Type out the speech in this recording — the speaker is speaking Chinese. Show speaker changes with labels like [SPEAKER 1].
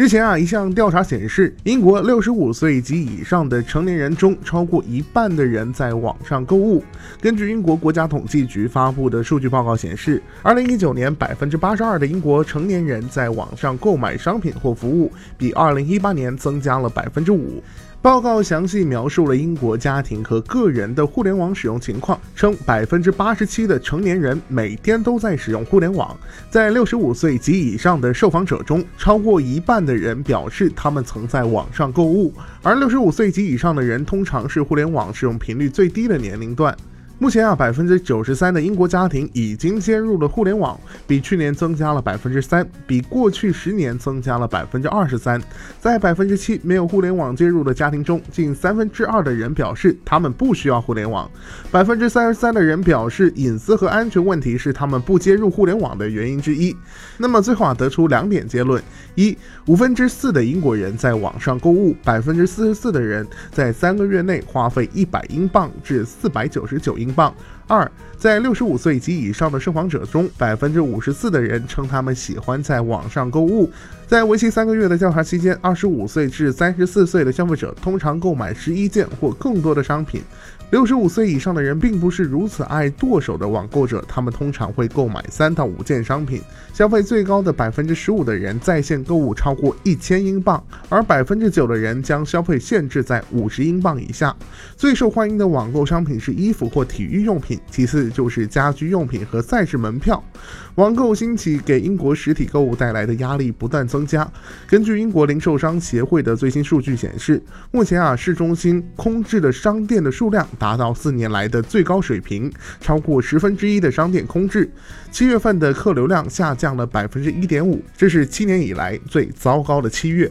[SPEAKER 1] 之前啊，一项调查显示，英国六十五岁及以上的成年人中，超过一半的人在网上购物。根据英国国家统计局发布的数据报告显示，二零一九年百分之八十二的英国成年人在网上购买商品或服务，比二零一八年增加了百分之五。报告详细描述了英国家庭和个人的互联网使用情况，称百分之八十七的成年人每天都在使用互联网。在六十五岁及以上的受访者中，超过一半的人表示他们曾在网上购物，而六十五岁及以上的人通常是互联网使用频率最低的年龄段。目前啊，百分之九十三的英国家庭已经接入了互联网，比去年增加了百分之三，比过去十年增加了百分之二十三。在百分之七没有互联网接入的家庭中，近三分之二的人表示他们不需要互联网，百分之三十三的人表示隐私和安全问题是他们不接入互联网的原因之一。那么最后啊，得出两点结论：一，五分之四的英国人在网上购物，百分之四十四的人在三个月内花费一百英镑至四百九十九英。镑。二，在六十五岁及以上的受访者中，百分之五十四的人称他们喜欢在网上购物。在为期三个月的调查期间，二十五岁至三十四岁的消费者通常购买十一件或更多的商品。六十五岁以上的人并不是如此爱剁手的网购者，他们通常会购买三到五件商品。消费最高的百分之十五的人在线购物超过一千英镑，而百分之九的人将消费限制在五十英镑以下。最受欢迎的网购商品是衣服或体育用品。其次就是家居用品和赛事门票。网购兴起给英国实体购物带来的压力不断增加。根据英国零售商协会的最新数据显示，目前啊市中心空置的商店的数量达到四年来的最高水平，超过十分之一的商店空置。七月份的客流量下降了百分之一点五，这是七年以来最糟糕的七月。